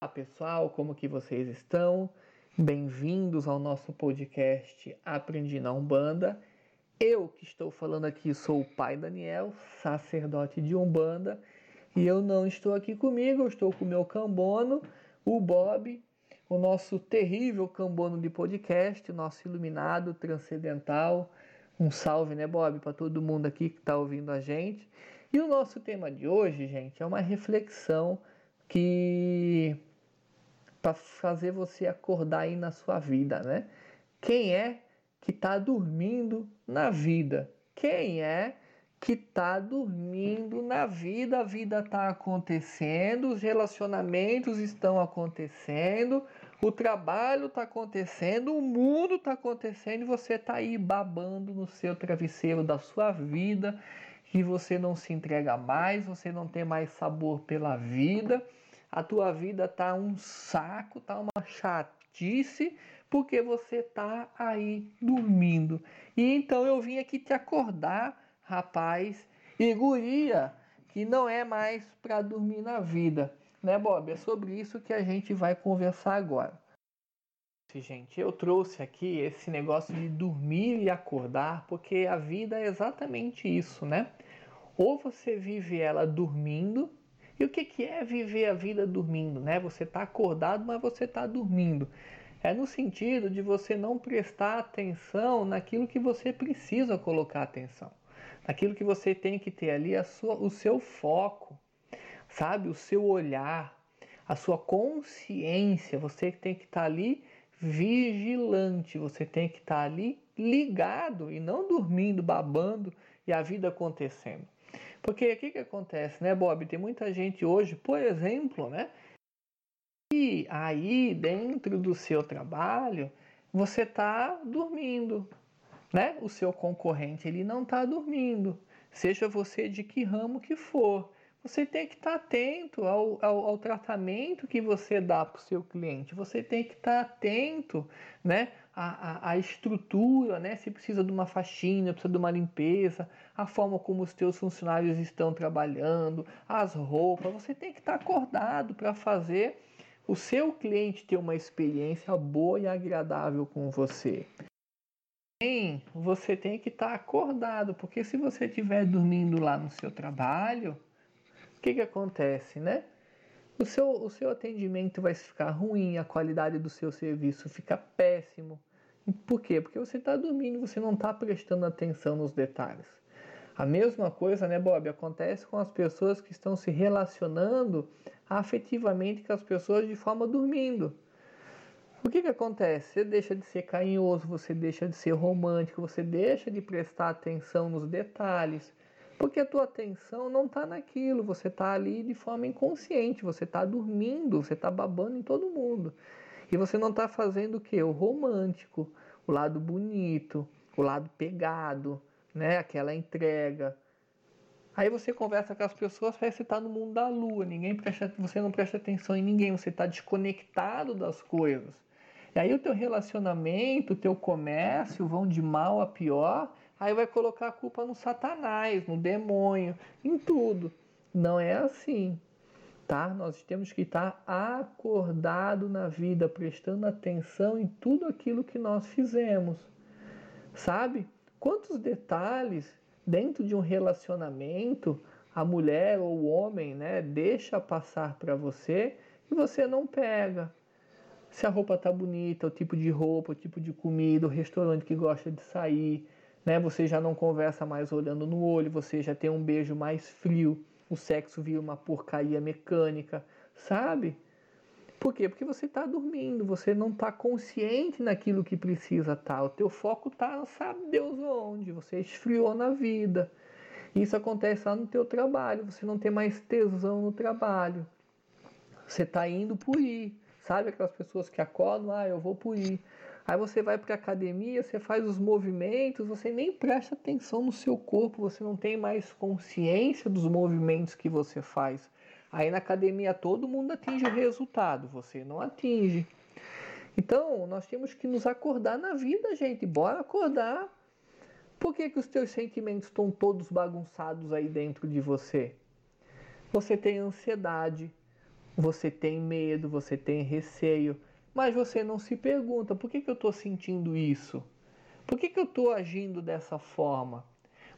Olá pessoal, como que vocês estão? Bem-vindos ao nosso podcast Aprendi na Umbanda. Eu que estou falando aqui sou o pai Daniel, sacerdote de Umbanda, e eu não estou aqui comigo, eu estou com o meu cambono, o Bob, o nosso terrível cambono de podcast, nosso iluminado transcendental. Um salve, né, Bob, para todo mundo aqui que está ouvindo a gente. E o nosso tema de hoje, gente, é uma reflexão que para fazer você acordar aí na sua vida, né? Quem é que está dormindo na vida? Quem é que está dormindo na vida? A vida está acontecendo, os relacionamentos estão acontecendo, o trabalho está acontecendo, o mundo está acontecendo e você está aí babando no seu travesseiro da sua vida e você não se entrega mais, você não tem mais sabor pela vida a tua vida tá um saco, tá uma chatice, porque você tá aí dormindo. E então eu vim aqui te acordar, rapaz e guria, que não é mais para dormir na vida, né, Bob? É sobre isso que a gente vai conversar agora. Gente, eu trouxe aqui esse negócio de dormir e acordar, porque a vida é exatamente isso, né? Ou você vive ela dormindo, e o que, que é viver a vida dormindo? Né? Você está acordado, mas você está dormindo. É no sentido de você não prestar atenção naquilo que você precisa colocar atenção. Naquilo que você tem que ter ali sua, o seu foco, sabe? O seu olhar, a sua consciência. Você tem que estar tá ali vigilante, você tem que estar tá ali ligado e não dormindo, babando e a vida acontecendo. Porque o que, que acontece, né, Bob? Tem muita gente hoje, por exemplo, né? E aí, dentro do seu trabalho, você está dormindo, né? O seu concorrente ele não está dormindo, seja você de que ramo que for. Você tem que estar tá atento ao, ao, ao, tratamento que você dá para o seu cliente. Você tem que estar tá atento, né, a, a, a, estrutura, né? se precisa de uma faxina, precisa de uma limpeza, a forma como os teus funcionários estão trabalhando, as roupas. Você tem que estar acordado para fazer o seu cliente ter uma experiência boa e agradável com você. Sim, você tem que estar acordado, porque se você estiver dormindo lá no seu trabalho, o que, que acontece, né? O seu, o seu atendimento vai ficar ruim, a qualidade do seu serviço fica péssimo. Por quê? Porque você está dormindo, você não está prestando atenção nos detalhes. A mesma coisa, né, Bob, acontece com as pessoas que estão se relacionando afetivamente com as pessoas de forma dormindo. O que, que acontece? Você deixa de ser carinhoso, você deixa de ser romântico, você deixa de prestar atenção nos detalhes, porque a tua atenção não está naquilo, você está ali de forma inconsciente, você está dormindo, você está babando em todo mundo. E você não está fazendo o que? O romântico, o lado bonito, o lado pegado, né? Aquela entrega. Aí você conversa com as pessoas, parece que você está no mundo da lua, ninguém presta, você não presta atenção em ninguém, você está desconectado das coisas. E aí o teu relacionamento, o teu comércio vão de mal a pior, aí vai colocar a culpa no satanás, no demônio, em tudo. Não é assim tá? Nós temos que estar acordado na vida, prestando atenção em tudo aquilo que nós fizemos. Sabe? Quantos detalhes dentro de um relacionamento a mulher ou o homem, né, deixa passar para você e você não pega. Se a roupa tá bonita, o tipo de roupa, o tipo de comida, o restaurante que gosta de sair, né? Você já não conversa mais olhando no olho, você já tem um beijo mais frio o sexo vira uma porcaria mecânica, sabe? Por quê? Porque você está dormindo, você não está consciente naquilo que precisa estar. Tá. O teu foco está, sabe Deus onde, você esfriou na vida. Isso acontece lá no teu trabalho, você não tem mais tesão no trabalho. Você está indo por ir. Sabe aquelas pessoas que acordam, ah, eu vou por ir. Aí você vai para a academia, você faz os movimentos, você nem presta atenção no seu corpo, você não tem mais consciência dos movimentos que você faz. Aí na academia todo mundo atinge o resultado, você não atinge. Então, nós temos que nos acordar na vida, gente. Bora acordar. Por que, que os teus sentimentos estão todos bagunçados aí dentro de você? Você tem ansiedade, você tem medo, você tem receio, mas você não se pergunta por que, que eu estou sentindo isso? Por que, que eu estou agindo dessa forma?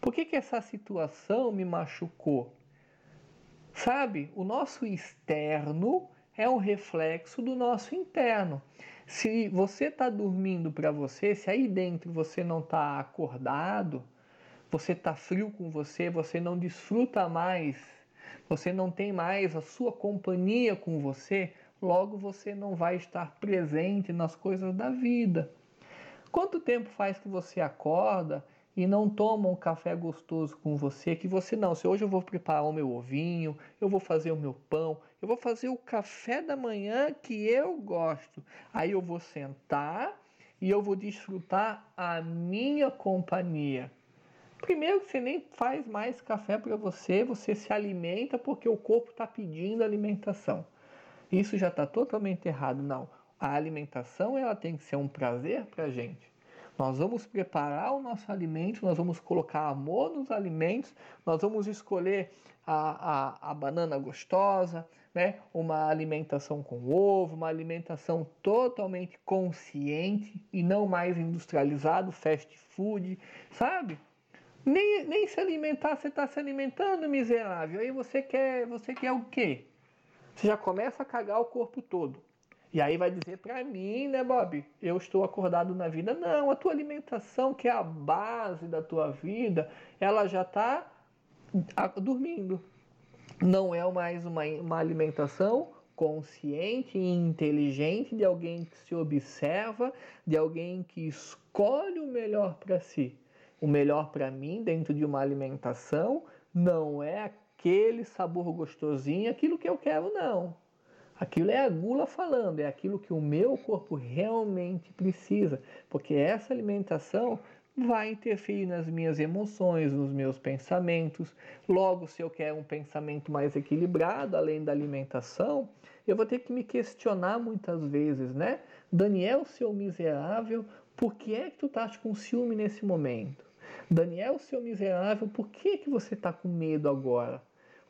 Por que, que essa situação me machucou? Sabe, o nosso externo é um reflexo do nosso interno. Se você está dormindo para você, se aí dentro você não está acordado, você está frio com você, você não desfruta mais, você não tem mais a sua companhia com você, logo você não vai estar presente nas coisas da vida. Quanto tempo faz que você acorda e não toma um café gostoso com você, que você não, se hoje eu vou preparar o meu ovinho, eu vou fazer o meu pão, eu vou fazer o café da manhã que eu gosto. Aí eu vou sentar e eu vou desfrutar a minha companhia. Primeiro você nem faz mais café para você, você se alimenta porque o corpo está pedindo alimentação. Isso já está totalmente errado. Não. A alimentação ela tem que ser um prazer para a gente. Nós vamos preparar o nosso alimento, nós vamos colocar amor nos alimentos, nós vamos escolher a, a, a banana gostosa, né? uma alimentação com ovo, uma alimentação totalmente consciente e não mais industrializado, fast food, sabe? Nem, nem se alimentar, você está se alimentando, miserável. Aí você quer, você quer o quê? Você já começa a cagar o corpo todo. E aí vai dizer para mim, né, Bob? Eu estou acordado na vida. Não, a tua alimentação, que é a base da tua vida, ela já está dormindo. Não é mais uma, uma alimentação consciente e inteligente de alguém que se observa, de alguém que escolhe o melhor para si. O melhor para mim dentro de uma alimentação não é aquele sabor gostosinho, aquilo que eu quero, não. Aquilo é a gula falando, é aquilo que o meu corpo realmente precisa, porque essa alimentação vai interferir nas minhas emoções, nos meus pensamentos. Logo, se eu quero um pensamento mais equilibrado, além da alimentação, eu vou ter que me questionar muitas vezes, né? Daniel, seu miserável, por que é que tu estás com ciúme nesse momento? Daniel, seu miserável, por que, que você está com medo agora?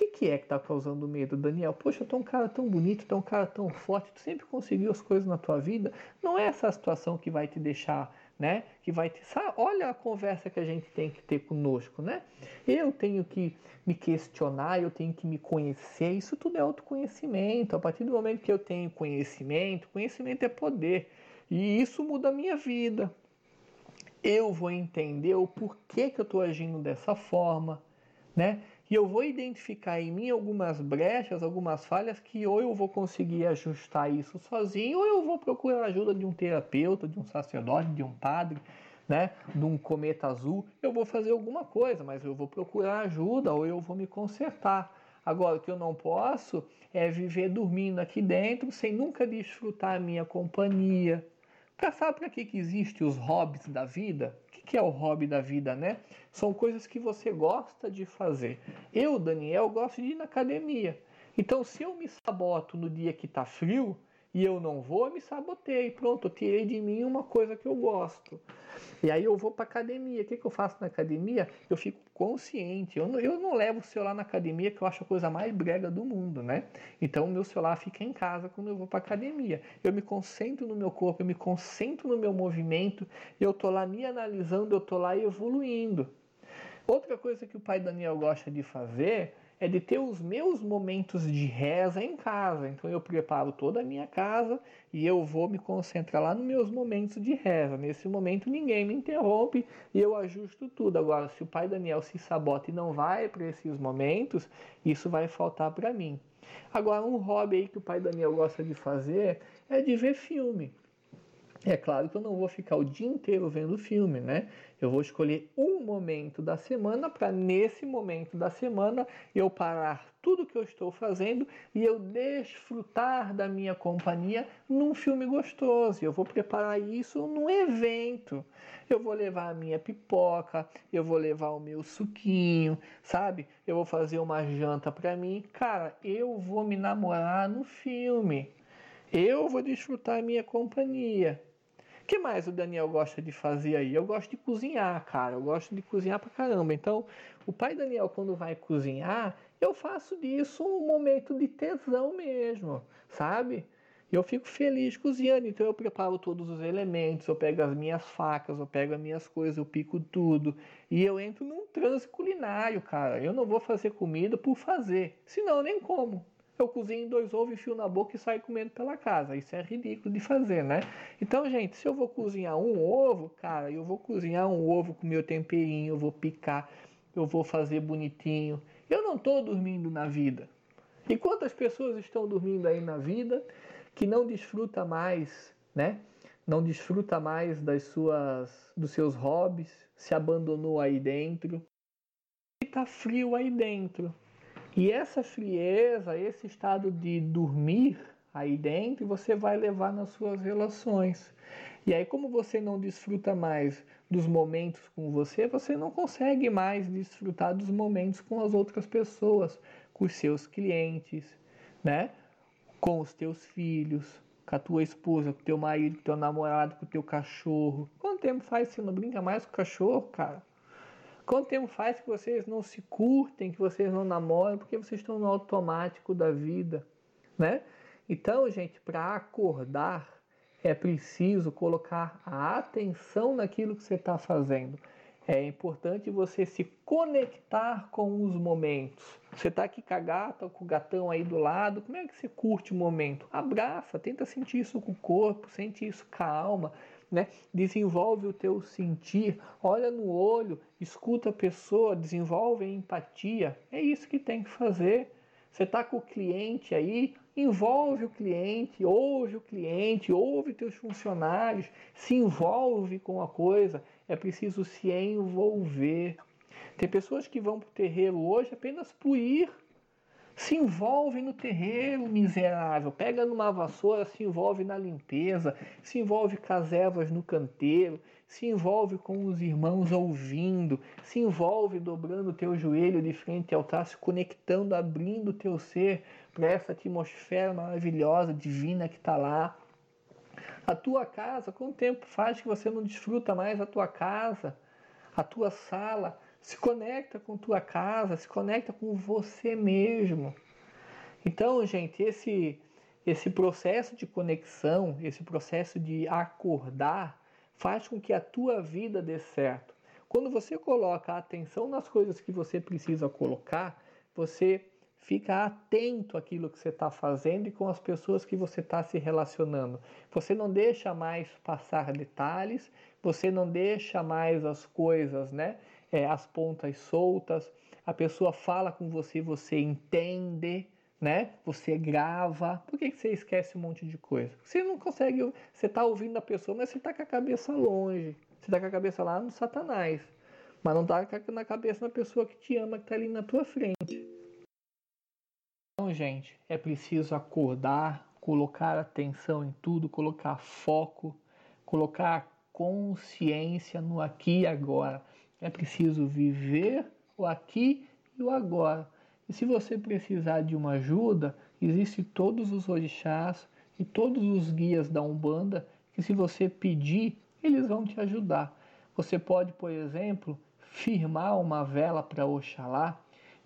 Que, que é que está causando medo, Daniel? Poxa, tu é um cara tão bonito, tu é um cara tão forte, tu sempre conseguiu as coisas na tua vida. Não é essa a situação que vai te deixar, né? Que vai te. Olha a conversa que a gente tem que ter conosco, né? Eu tenho que me questionar, eu tenho que me conhecer. Isso tudo é autoconhecimento. A partir do momento que eu tenho conhecimento, conhecimento é poder. E isso muda a minha vida. Eu vou entender o porquê que eu estou agindo dessa forma, né? E eu vou identificar em mim algumas brechas, algumas falhas que ou eu vou conseguir ajustar isso sozinho, ou eu vou procurar a ajuda de um terapeuta, de um sacerdote, de um padre, né, de um cometa azul. Eu vou fazer alguma coisa, mas eu vou procurar ajuda ou eu vou me consertar. Agora, o que eu não posso é viver dormindo aqui dentro sem nunca desfrutar a minha companhia. Pra, sabe para que, que existem os hobbies da vida? que é o hobby da vida, né? São coisas que você gosta de fazer. Eu, Daniel, gosto de ir na academia. Então, se eu me saboto no dia que está frio, e eu não vou, me sabotei. Pronto, eu tirei de mim uma coisa que eu gosto. E aí eu vou para academia. O que, que eu faço na academia? Eu fico consciente. Eu não, eu não levo o celular na academia, que eu acho a coisa mais brega do mundo, né? Então o meu celular fica em casa quando eu vou para academia. Eu me concentro no meu corpo, eu me concentro no meu movimento, eu tô lá me analisando, eu tô lá evoluindo. Outra coisa que o pai Daniel gosta de fazer é de ter os meus momentos de reza em casa. Então eu preparo toda a minha casa e eu vou me concentrar lá nos meus momentos de reza. Nesse momento ninguém me interrompe e eu ajusto tudo. Agora, se o pai Daniel se sabota e não vai para esses momentos, isso vai faltar para mim. Agora, um hobby aí que o pai Daniel gosta de fazer é de ver filme. É claro que eu não vou ficar o dia inteiro vendo filme, né? Eu vou escolher um momento da semana para nesse momento da semana eu parar tudo que eu estou fazendo e eu desfrutar da minha companhia num filme gostoso. Eu vou preparar isso num evento. Eu vou levar a minha pipoca, eu vou levar o meu suquinho, sabe? Eu vou fazer uma janta para mim. Cara, eu vou me namorar no filme. Eu vou desfrutar a minha companhia que mais o Daniel gosta de fazer aí? Eu gosto de cozinhar, cara. Eu gosto de cozinhar pra caramba. Então, o pai Daniel, quando vai cozinhar, eu faço disso um momento de tesão mesmo, sabe? Eu fico feliz cozinhando, então eu preparo todos os elementos, eu pego as minhas facas, eu pego as minhas coisas, eu pico tudo. E eu entro num transe culinário, cara. Eu não vou fazer comida por fazer, senão eu nem como. Eu cozinho dois ovos, enfio na boca e saio comendo pela casa. Isso é ridículo de fazer, né? Então, gente, se eu vou cozinhar um ovo, cara, eu vou cozinhar um ovo com meu temperinho, eu vou picar, eu vou fazer bonitinho. Eu não estou dormindo na vida. E quantas pessoas estão dormindo aí na vida? que não desfruta mais, né? Não desfruta mais das suas, dos seus hobbies, se abandonou aí dentro e tá frio aí dentro. E essa frieza, esse estado de dormir aí dentro, você vai levar nas suas relações. E aí, como você não desfruta mais dos momentos com você, você não consegue mais desfrutar dos momentos com as outras pessoas, com os seus clientes, né? com os teus filhos, com a tua esposa, com o teu marido, com o teu namorado, com o teu cachorro. Quanto tempo faz que você não brinca mais com o cachorro, cara? Quanto tempo faz que vocês não se curtem, que vocês não namoram, porque vocês estão no automático da vida, né? Então, gente, para acordar é preciso colocar a atenção naquilo que você está fazendo. É importante você se conectar com os momentos. Você está aqui com a gata, com o gatão aí do lado, como é que você curte o momento? Abraça, tenta sentir isso com o corpo, sente isso com a alma, né? Desenvolve o teu sentir, olha no olho, escuta a pessoa, desenvolve a empatia. É isso que tem que fazer. Você está com o cliente aí, envolve o cliente, ouve o cliente, ouve teus funcionários, se envolve com a coisa. É preciso se envolver. Tem pessoas que vão para o terreiro hoje apenas por ir. Se envolve no terreiro, miserável. Pega numa vassoura, se envolve na limpeza, se envolve com as ervas no canteiro, se envolve com os irmãos ouvindo, se envolve dobrando o teu joelho de frente ao altar, se conectando, abrindo o teu ser para essa atmosfera maravilhosa, divina que está lá. A tua casa, quanto tempo faz que você não desfruta mais a tua casa, a tua sala? Se conecta com tua casa, se conecta com você mesmo. Então, gente, esse esse processo de conexão, esse processo de acordar, faz com que a tua vida dê certo. Quando você coloca a atenção nas coisas que você precisa colocar, você fica atento àquilo que você está fazendo e com as pessoas que você está se relacionando. Você não deixa mais passar detalhes, você não deixa mais as coisas, né? É, as pontas soltas. A pessoa fala com você, você entende né? Você grava. Por que você esquece um monte de coisa? Você não consegue. Você está ouvindo a pessoa, mas você está com a cabeça longe. Você está com a cabeça lá no Satanás. Mas não está na cabeça da pessoa que te ama, que está ali na tua frente. Então, gente, é preciso acordar, colocar atenção em tudo, colocar foco, colocar consciência no aqui e agora. É preciso viver o aqui e o agora e se você precisar de uma ajuda, existem todos os orixás e todos os guias da Umbanda que se você pedir, eles vão te ajudar. Você pode, por exemplo, firmar uma vela para Oxalá,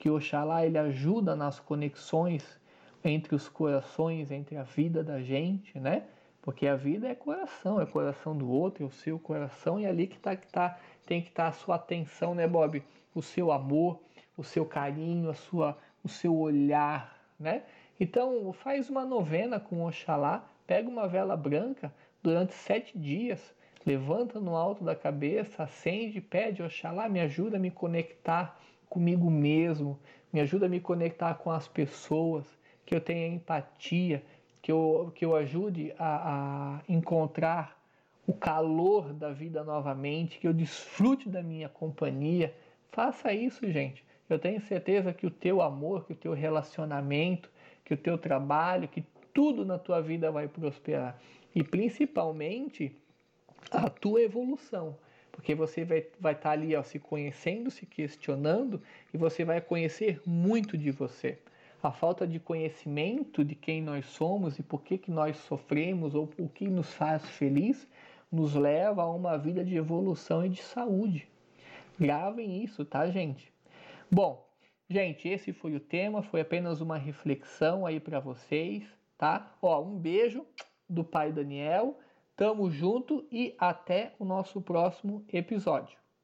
que Oxalá ele ajuda nas conexões entre os corações, entre a vida da gente, né? Porque a vida é coração, é coração do outro, é o seu coração, e é ali que, tá, que tá, tem que estar a sua atenção, né, Bob? O seu amor, o seu carinho, a sua, o seu olhar, né? Então faz uma novena com Oxalá, pega uma vela branca durante sete dias, levanta no alto da cabeça, acende, pede Oxalá, me ajuda a me conectar comigo mesmo, me ajuda a me conectar com as pessoas, que eu tenha empatia, que eu, que eu ajude a, a encontrar o calor da vida novamente, que eu desfrute da minha companhia. Faça isso, gente. Eu tenho certeza que o teu amor, que o teu relacionamento, que o teu trabalho, que tudo na tua vida vai prosperar. E principalmente a tua evolução. Porque você vai estar vai tá ali ó, se conhecendo, se questionando e você vai conhecer muito de você. A falta de conhecimento de quem nós somos e por que, que nós sofremos ou o que nos faz feliz nos leva a uma vida de evolução e de saúde. Gravem isso, tá, gente? Bom, Gente, esse foi o tema, foi apenas uma reflexão aí para vocês, tá? Ó, um beijo do pai Daniel. Tamo junto e até o nosso próximo episódio.